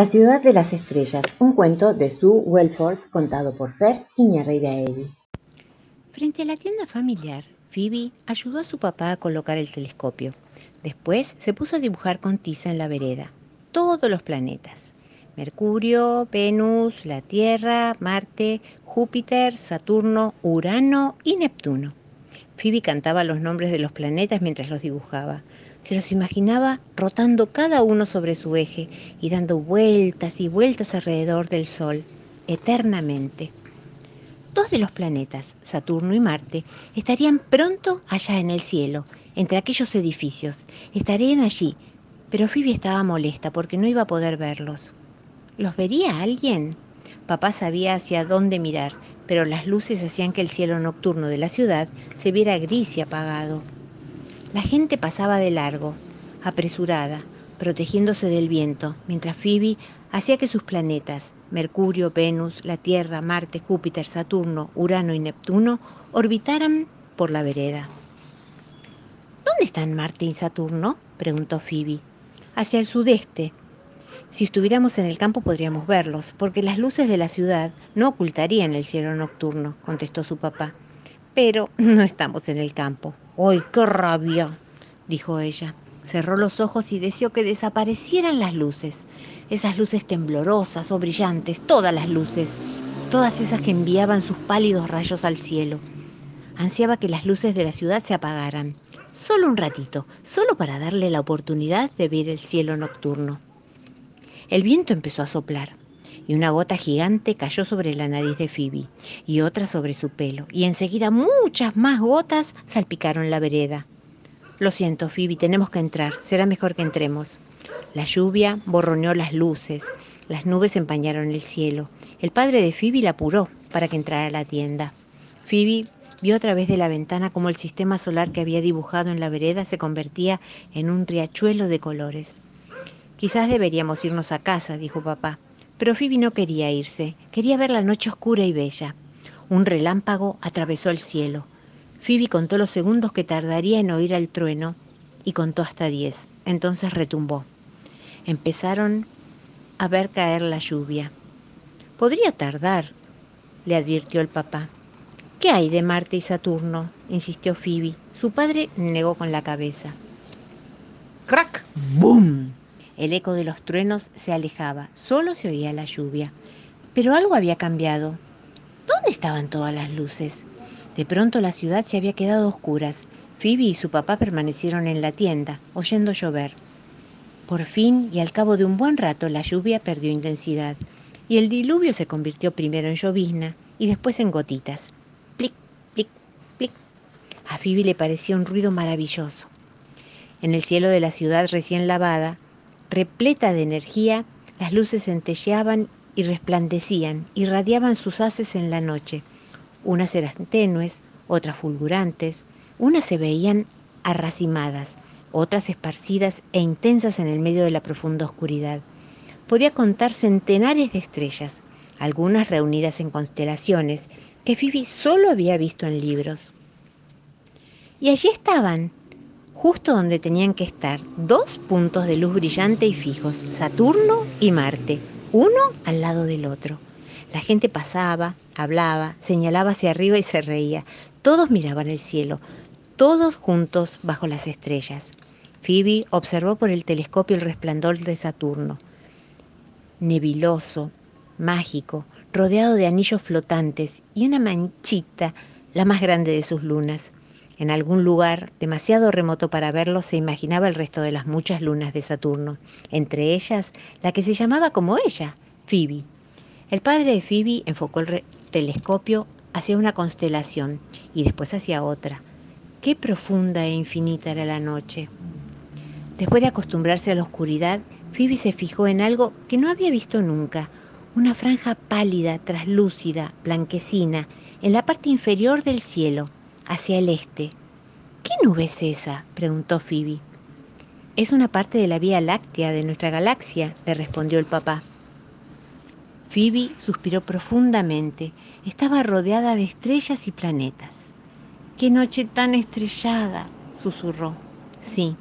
La ciudad de las estrellas, un cuento de Sue Welford contado por Fer Iñarreiraegui. Frente a la tienda familiar, Phoebe ayudó a su papá a colocar el telescopio. Después se puso a dibujar con tiza en la vereda todos los planetas. Mercurio, Venus, la Tierra, Marte, Júpiter, Saturno, Urano y Neptuno. Phoebe cantaba los nombres de los planetas mientras los dibujaba. Se los imaginaba rotando cada uno sobre su eje y dando vueltas y vueltas alrededor del Sol, eternamente. Dos de los planetas, Saturno y Marte, estarían pronto allá en el cielo, entre aquellos edificios. Estarían allí, pero Phoebe estaba molesta porque no iba a poder verlos. ¿Los vería alguien? Papá sabía hacia dónde mirar, pero las luces hacían que el cielo nocturno de la ciudad se viera gris y apagado. La gente pasaba de largo, apresurada, protegiéndose del viento, mientras Phoebe hacía que sus planetas, Mercurio, Venus, la Tierra, Marte, Júpiter, Saturno, Urano y Neptuno, orbitaran por la vereda. ¿Dónde están Marte y Saturno? preguntó Phoebe. Hacia el sudeste. Si estuviéramos en el campo podríamos verlos, porque las luces de la ciudad no ocultarían el cielo nocturno, contestó su papá. Pero no estamos en el campo. ¡Ay, qué rabia! dijo ella. Cerró los ojos y deseó que desaparecieran las luces, esas luces temblorosas o brillantes, todas las luces, todas esas que enviaban sus pálidos rayos al cielo. Ansiaba que las luces de la ciudad se apagaran, solo un ratito, solo para darle la oportunidad de ver el cielo nocturno. El viento empezó a soplar y una gota gigante cayó sobre la nariz de Phoebe y otra sobre su pelo, y enseguida muchas más gotas salpicaron la vereda. Lo siento, Phoebe, tenemos que entrar, será mejor que entremos. La lluvia borroneó las luces, las nubes empañaron el cielo. El padre de Phoebe la apuró para que entrara a la tienda. Phoebe vio a través de la ventana cómo el sistema solar que había dibujado en la vereda se convertía en un riachuelo de colores. Quizás deberíamos irnos a casa, dijo papá. Pero Phoebe no quería irse, quería ver la noche oscura y bella. Un relámpago atravesó el cielo. Phoebe contó los segundos que tardaría en oír el trueno y contó hasta diez. Entonces retumbó. Empezaron a ver caer la lluvia. Podría tardar, le advirtió el papá. ¿Qué hay de Marte y Saturno? insistió Phoebe. Su padre negó con la cabeza. ¡Crack! ¡Bum! El eco de los truenos se alejaba, solo se oía la lluvia. Pero algo había cambiado. ¿Dónde estaban todas las luces? De pronto la ciudad se había quedado oscuras. Phoebe y su papá permanecieron en la tienda, oyendo llover. Por fin, y al cabo de un buen rato, la lluvia perdió intensidad, y el diluvio se convirtió primero en llovizna y después en gotitas. Plic, plic, plic. A Phoebe le parecía un ruido maravilloso. En el cielo de la ciudad recién lavada, repleta de energía, las luces centelleaban y resplandecían, irradiaban sus haces en la noche. Unas eran tenues, otras fulgurantes, unas se veían arracimadas, otras esparcidas e intensas en el medio de la profunda oscuridad. Podía contar centenares de estrellas, algunas reunidas en constelaciones, que Phoebe solo había visto en libros. Y allí estaban, justo donde tenían que estar, dos puntos de luz brillante y fijos, Saturno y Marte, uno al lado del otro. La gente pasaba, hablaba, señalaba hacia arriba y se reía. Todos miraban el cielo, todos juntos bajo las estrellas. Phoebe observó por el telescopio el resplandor de Saturno, nebiloso, mágico, rodeado de anillos flotantes y una manchita, la más grande de sus lunas. En algún lugar demasiado remoto para verlo se imaginaba el resto de las muchas lunas de Saturno, entre ellas la que se llamaba como ella, Phoebe. El padre de Phoebe enfocó el telescopio hacia una constelación y después hacia otra. Qué profunda e infinita era la noche. Después de acostumbrarse a la oscuridad, Phoebe se fijó en algo que no había visto nunca, una franja pálida, traslúcida, blanquecina, en la parte inferior del cielo hacia el este. ¿Qué nube es esa? preguntó Phoebe. Es una parte de la Vía Láctea de nuestra galaxia, le respondió el papá. Phoebe suspiró profundamente. Estaba rodeada de estrellas y planetas. ¡Qué noche tan estrellada! susurró. Sí,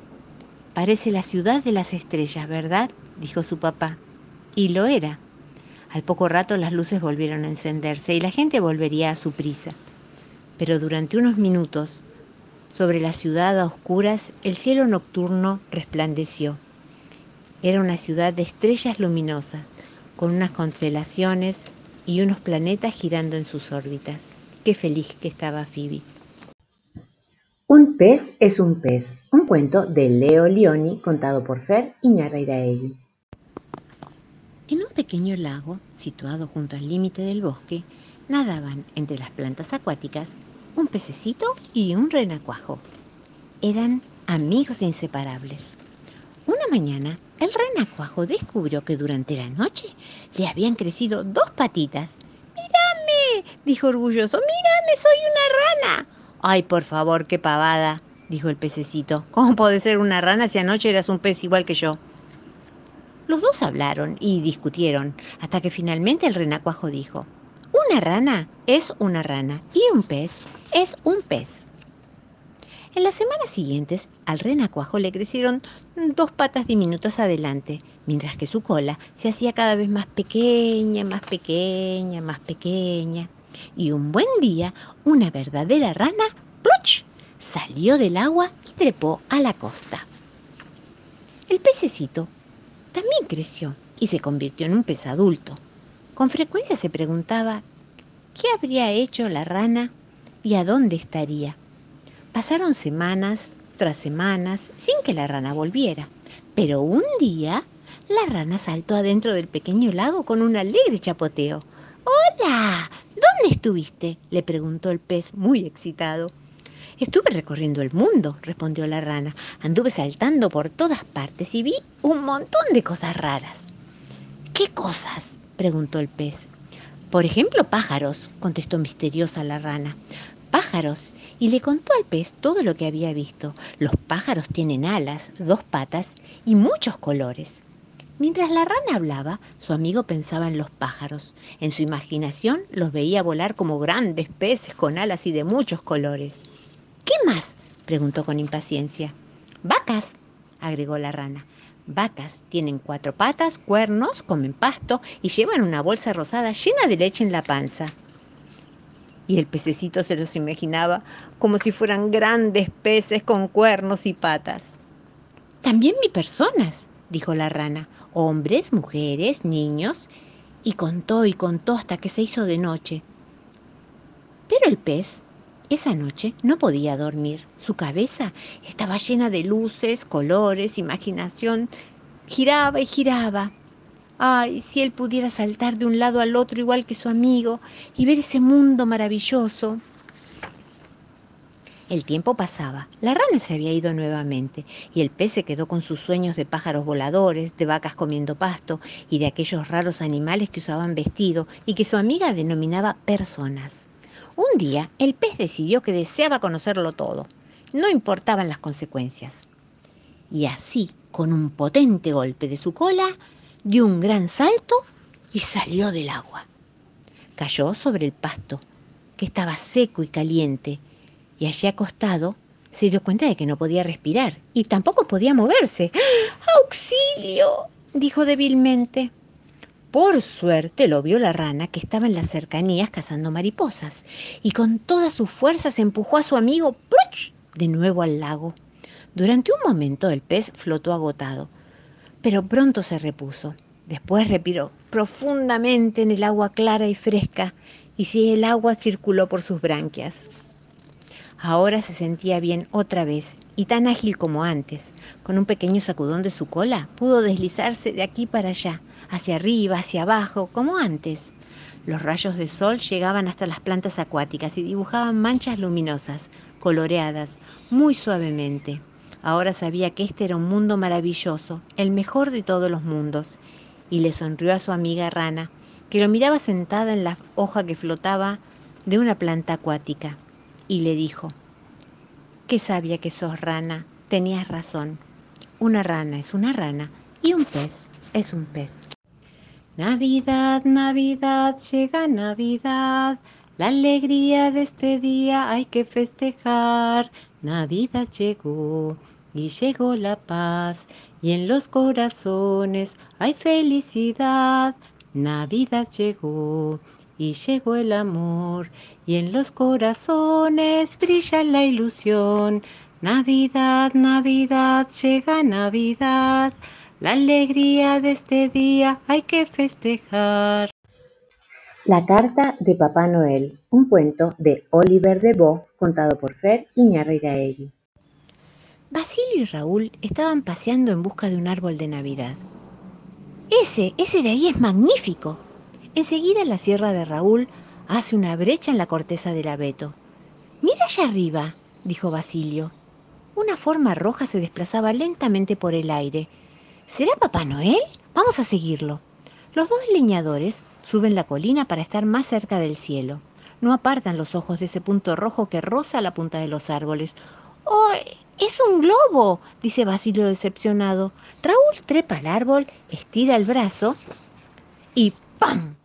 parece la ciudad de las estrellas, ¿verdad? dijo su papá. Y lo era. Al poco rato las luces volvieron a encenderse y la gente volvería a su prisa. Pero durante unos minutos, sobre la ciudad a oscuras, el cielo nocturno resplandeció. Era una ciudad de estrellas luminosas, con unas constelaciones y unos planetas girando en sus órbitas. Qué feliz que estaba Phoebe. Un pez es un pez, un cuento de Leo Lioni contado por Fer Iñarreiraegui. En un pequeño lago, situado junto al límite del bosque, nadaban entre las plantas acuáticas un pececito y un renacuajo. Eran amigos inseparables. Una mañana, el renacuajo descubrió que durante la noche le habían crecido dos patitas. ¡Mírame! dijo orgulloso. ¡Mírame! ¡Soy una rana! ¡Ay, por favor, qué pavada! dijo el pececito. ¿Cómo puede ser una rana si anoche eras un pez igual que yo? Los dos hablaron y discutieron, hasta que finalmente el renacuajo dijo, una rana es una rana y un pez es un pez. En las semanas siguientes al renacuajo le crecieron dos patas diminutas adelante, mientras que su cola se hacía cada vez más pequeña, más pequeña, más pequeña. Y un buen día, una verdadera rana, ¡pluch! salió del agua y trepó a la costa. El pececito también creció y se convirtió en un pez adulto. Con frecuencia se preguntaba qué habría hecho la rana y a dónde estaría. Pasaron semanas tras semanas sin que la rana volviera, pero un día la rana saltó adentro del pequeño lago con un alegre chapoteo. ¡Hola! ¿Dónde estuviste? le preguntó el pez, muy excitado. Estuve recorriendo el mundo, respondió la rana. Anduve saltando por todas partes y vi un montón de cosas raras. ¿Qué cosas? preguntó el pez. Por ejemplo, pájaros, contestó misteriosa la rana. Pájaros. Y le contó al pez todo lo que había visto. Los pájaros tienen alas, dos patas y muchos colores. Mientras la rana hablaba, su amigo pensaba en los pájaros. En su imaginación los veía volar como grandes peces con alas y de muchos colores. ¿Qué más? preguntó con impaciencia. Vacas, agregó la rana. Vacas tienen cuatro patas, cuernos, comen pasto y llevan una bolsa rosada llena de leche en la panza. Y el pececito se los imaginaba como si fueran grandes peces con cuernos y patas. También vi personas, dijo la rana, hombres, mujeres, niños, y contó y contó hasta que se hizo de noche. Pero el pez esa noche no podía dormir. Su cabeza estaba llena de luces, colores, imaginación. Giraba y giraba. Ay, si él pudiera saltar de un lado al otro igual que su amigo y ver ese mundo maravilloso. El tiempo pasaba, la rana se había ido nuevamente y el pez se quedó con sus sueños de pájaros voladores, de vacas comiendo pasto y de aquellos raros animales que usaban vestido y que su amiga denominaba personas. Un día el pez decidió que deseaba conocerlo todo. No importaban las consecuencias. Y así, con un potente golpe de su cola, dio un gran salto y salió del agua. Cayó sobre el pasto, que estaba seco y caliente, y allí acostado se dio cuenta de que no podía respirar y tampoco podía moverse. ¡Auxilio! dijo débilmente. Por suerte lo vio la rana que estaba en las cercanías cazando mariposas y con todas sus fuerzas empujó a su amigo de nuevo al lago. Durante un momento el pez flotó agotado, pero pronto se repuso. Después respiró profundamente en el agua clara y fresca y si el agua circuló por sus branquias. Ahora se sentía bien otra vez y tan ágil como antes. Con un pequeño sacudón de su cola pudo deslizarse de aquí para allá hacia arriba, hacia abajo, como antes. Los rayos de sol llegaban hasta las plantas acuáticas y dibujaban manchas luminosas, coloreadas, muy suavemente. Ahora sabía que este era un mundo maravilloso, el mejor de todos los mundos, y le sonrió a su amiga rana, que lo miraba sentada en la hoja que flotaba de una planta acuática, y le dijo, Qué sabia que sos rana, tenías razón. Una rana es una rana y un pez es un pez. Navidad, Navidad, llega Navidad. La alegría de este día hay que festejar. Navidad llegó, y llegó la paz y en los corazones hay felicidad. Navidad llegó y llegó el amor y en los corazones brilla la ilusión. Navidad, Navidad, llega Navidad. La alegría de este día hay que festejar. La carta de Papá Noel, un cuento de Oliver Deveau contado por Fer Iñárritu. Basilio y Raúl estaban paseando en busca de un árbol de Navidad. Ese, ese de ahí es magnífico. Enseguida la sierra de Raúl hace una brecha en la corteza del abeto. Mira allá arriba, dijo Basilio. Una forma roja se desplazaba lentamente por el aire. ¿Será Papá Noel? Vamos a seguirlo. Los dos leñadores suben la colina para estar más cerca del cielo. No apartan los ojos de ese punto rojo que roza la punta de los árboles. ¡Oh, es un globo! dice Basilio decepcionado. Raúl trepa al árbol, estira el brazo y ¡pam!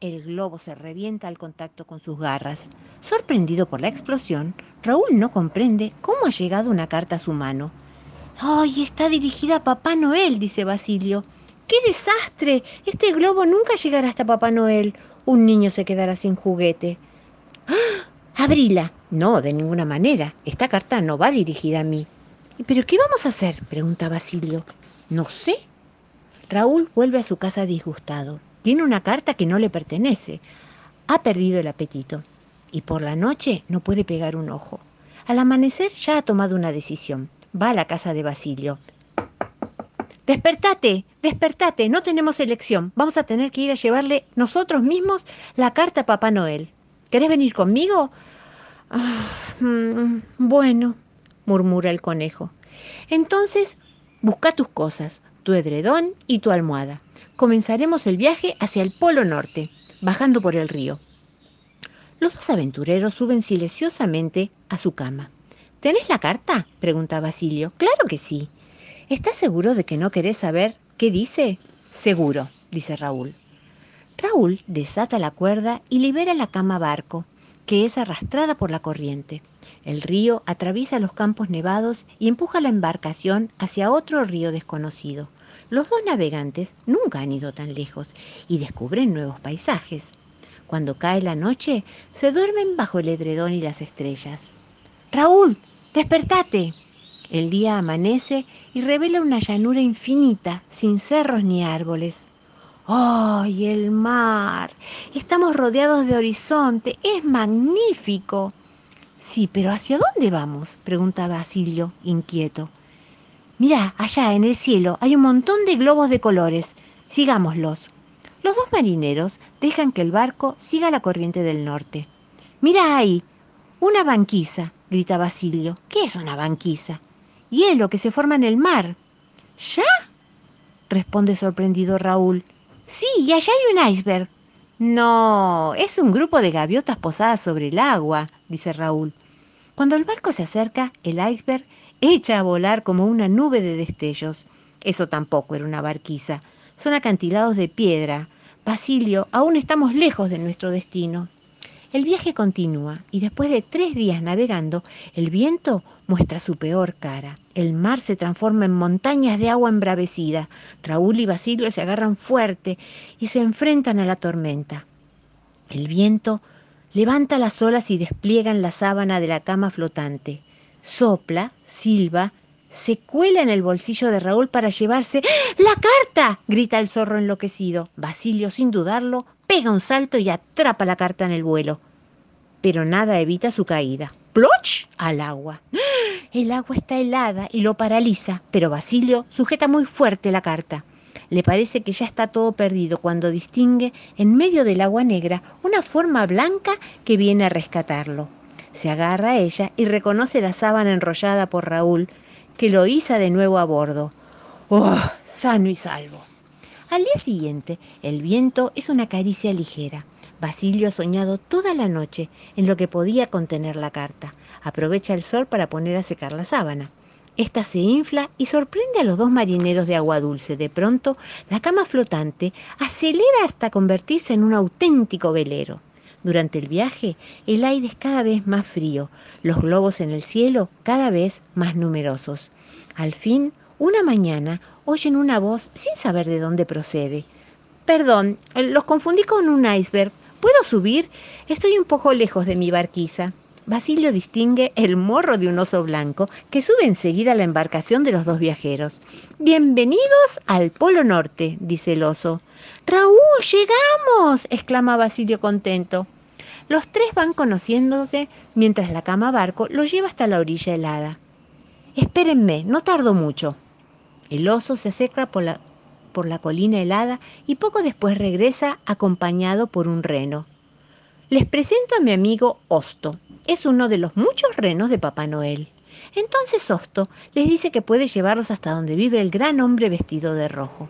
El globo se revienta al contacto con sus garras. Sorprendido por la explosión, Raúl no comprende cómo ha llegado una carta a su mano. ¡Ay, está dirigida a Papá Noel! dice Basilio. ¡Qué desastre! Este globo nunca llegará hasta Papá Noel. Un niño se quedará sin juguete. ¡Ah! ¡Abrila! No, de ninguna manera. Esta carta no va dirigida a mí. ¿Pero qué vamos a hacer? pregunta Basilio. No sé. Raúl vuelve a su casa disgustado. Tiene una carta que no le pertenece. Ha perdido el apetito. Y por la noche no puede pegar un ojo. Al amanecer ya ha tomado una decisión. Va a la casa de Basilio. Despertate, despertate, no tenemos elección. Vamos a tener que ir a llevarle nosotros mismos la carta a Papá Noel. ¿Querés venir conmigo? Ah, mm, bueno, murmura el conejo. Entonces, busca tus cosas, tu edredón y tu almohada comenzaremos el viaje hacia el Polo Norte, bajando por el río. Los dos aventureros suben silenciosamente a su cama. ¿Tenés la carta? pregunta Basilio. Claro que sí. ¿Estás seguro de que no querés saber qué dice? Seguro, dice Raúl. Raúl desata la cuerda y libera la cama barco, que es arrastrada por la corriente. El río atraviesa los campos nevados y empuja la embarcación hacia otro río desconocido. Los dos navegantes nunca han ido tan lejos y descubren nuevos paisajes. Cuando cae la noche, se duermen bajo el edredón y las estrellas. Raúl, despertate. El día amanece y revela una llanura infinita, sin cerros ni árboles. ¡Ay, el mar! Estamos rodeados de horizonte. Es magnífico. Sí, pero ¿hacia dónde vamos? pregunta Basilio, inquieto. Mira, allá en el cielo hay un montón de globos de colores. Sigámoslos. Los dos marineros dejan que el barco siga la corriente del norte. Mira ahí, una banquisa, grita Basilio. ¿Qué es una banquisa? Hielo que se forma en el mar. ¿Ya? responde sorprendido Raúl. Sí, y allá hay un iceberg. No, es un grupo de gaviotas posadas sobre el agua, dice Raúl. Cuando el barco se acerca, el iceberg echa a volar como una nube de destellos. Eso tampoco era una barquiza. Son acantilados de piedra. Basilio, aún estamos lejos de nuestro destino. El viaje continúa y después de tres días navegando, el viento muestra su peor cara. El mar se transforma en montañas de agua embravecida. Raúl y Basilio se agarran fuerte y se enfrentan a la tormenta. El viento levanta las olas y despliegan la sábana de la cama flotante sopla, silba, se cuela en el bolsillo de Raúl para llevarse ¡La carta! grita el zorro enloquecido. Basilio, sin dudarlo, pega un salto y atrapa la carta en el vuelo. Pero nada evita su caída. ¡Ploch! al agua. El agua está helada y lo paraliza, pero Basilio sujeta muy fuerte la carta. Le parece que ya está todo perdido cuando distingue en medio del agua negra una forma blanca que viene a rescatarlo. Se agarra a ella y reconoce la sábana enrollada por Raúl, que lo iza de nuevo a bordo. ¡Oh! Sano y salvo. Al día siguiente, el viento es una caricia ligera. Basilio ha soñado toda la noche en lo que podía contener la carta. Aprovecha el sol para poner a secar la sábana. Esta se infla y sorprende a los dos marineros de agua dulce. De pronto, la cama flotante acelera hasta convertirse en un auténtico velero. Durante el viaje, el aire es cada vez más frío, los globos en el cielo cada vez más numerosos. Al fin, una mañana, oyen una voz sin saber de dónde procede. Perdón, los confundí con un iceberg. ¿Puedo subir? Estoy un poco lejos de mi barquiza. Basilio distingue el morro de un oso blanco que sube enseguida a la embarcación de los dos viajeros. Bienvenidos al Polo Norte, dice el oso. Raúl, llegamos, exclama Basilio contento. Los tres van conociéndose mientras la cama barco los lleva hasta la orilla helada. Espérenme, no tardo mucho. El oso se acerca por la, por la colina helada y poco después regresa acompañado por un reno. Les presento a mi amigo Osto. Es uno de los muchos renos de Papá Noel. Entonces Osto les dice que puede llevarlos hasta donde vive el gran hombre vestido de rojo.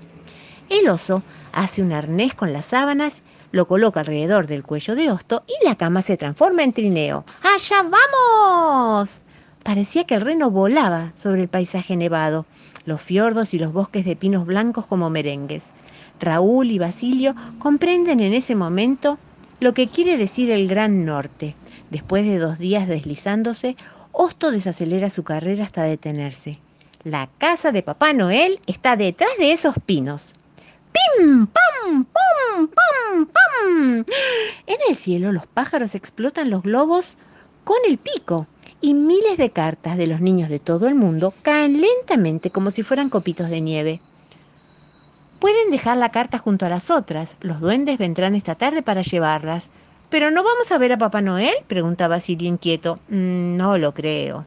El oso hace un arnés con las sábanas, lo coloca alrededor del cuello de Osto y la cama se transforma en trineo. ¡Allá vamos! Parecía que el reno volaba sobre el paisaje nevado, los fiordos y los bosques de pinos blancos como merengues. Raúl y Basilio comprenden en ese momento lo que quiere decir el Gran Norte. Después de dos días deslizándose, Osto desacelera su carrera hasta detenerse. La casa de Papá Noel está detrás de esos pinos. ¡Pim! ¡Pam! ¡Pum! ¡Pam! ¡Pam! En el cielo los pájaros explotan los globos con el pico y miles de cartas de los niños de todo el mundo caen lentamente como si fueran copitos de nieve. Pueden dejar la carta junto a las otras. Los duendes vendrán esta tarde para llevarlas. ¿Pero no vamos a ver a Papá Noel? pregunta Basilio inquieto. Mm, no lo creo.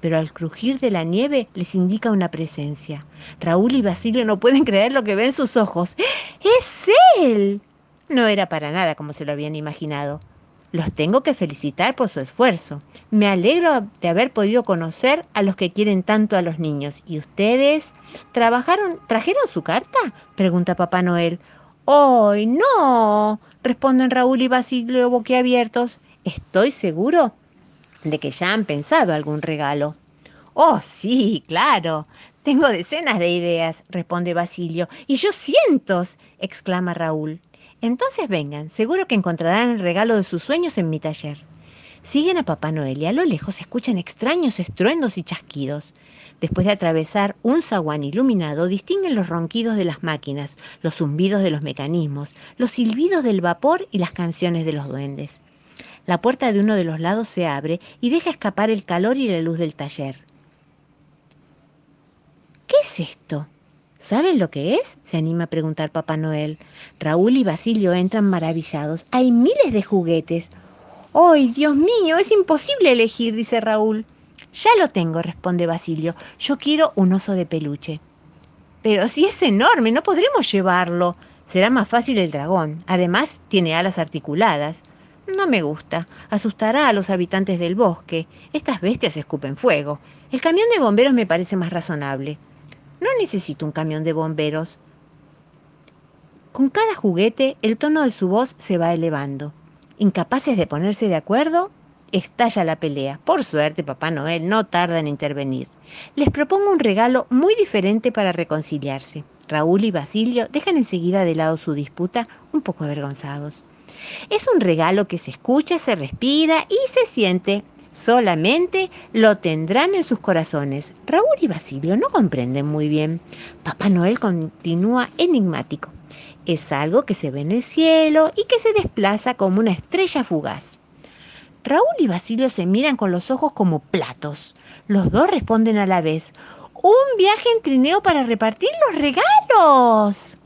Pero al crujir de la nieve les indica una presencia. Raúl y Basilio no pueden creer lo que ven sus ojos. ¡Es él! No era para nada como se lo habían imaginado. Los tengo que felicitar por su esfuerzo. Me alegro de haber podido conocer a los que quieren tanto a los niños. ¿Y ustedes trabajaron, trajeron su carta? pregunta Papá Noel. ¡Ay, no! responden Raúl y Basilio boquiabiertos. Estoy seguro de que ya han pensado algún regalo. Oh, sí, claro. Tengo decenas de ideas, responde Basilio. Y yo cientos, exclama Raúl. Entonces vengan, seguro que encontrarán el regalo de sus sueños en mi taller. Siguen a Papá Noel y a lo lejos escuchan extraños estruendos y chasquidos. Después de atravesar un zaguán iluminado, distinguen los ronquidos de las máquinas, los zumbidos de los mecanismos, los silbidos del vapor y las canciones de los duendes. La puerta de uno de los lados se abre y deja escapar el calor y la luz del taller. ¿Qué es esto? ¿Saben lo que es? se anima a preguntar Papá Noel. Raúl y Basilio entran maravillados. Hay miles de juguetes. ¡Ay, Dios mío! Es imposible elegir, dice Raúl. Ya lo tengo, responde Basilio. Yo quiero un oso de peluche. Pero si es enorme, no podremos llevarlo. Será más fácil el dragón. Además, tiene alas articuladas. No me gusta. Asustará a los habitantes del bosque. Estas bestias escupen fuego. El camión de bomberos me parece más razonable. No necesito un camión de bomberos. Con cada juguete, el tono de su voz se va elevando. Incapaces de ponerse de acuerdo, estalla la pelea. Por suerte, Papá Noel no tarda en intervenir. Les propongo un regalo muy diferente para reconciliarse. Raúl y Basilio dejan enseguida de lado su disputa, un poco avergonzados. Es un regalo que se escucha, se respira y se siente solamente lo tendrán en sus corazones. Raúl y Basilio no comprenden muy bien. Papá Noel continúa enigmático. Es algo que se ve en el cielo y que se desplaza como una estrella fugaz. Raúl y Basilio se miran con los ojos como platos. Los dos responden a la vez. Un viaje en trineo para repartir los regalos.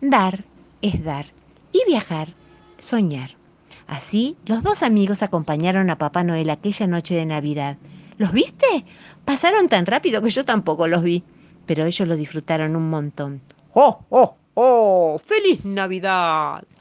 Dar es dar y viajar, soñar. Así, los dos amigos acompañaron a Papá Noel aquella noche de Navidad. ¿Los viste? Pasaron tan rápido que yo tampoco los vi, pero ellos lo disfrutaron un montón. ¡Oh, oh, oh! ¡Feliz Navidad!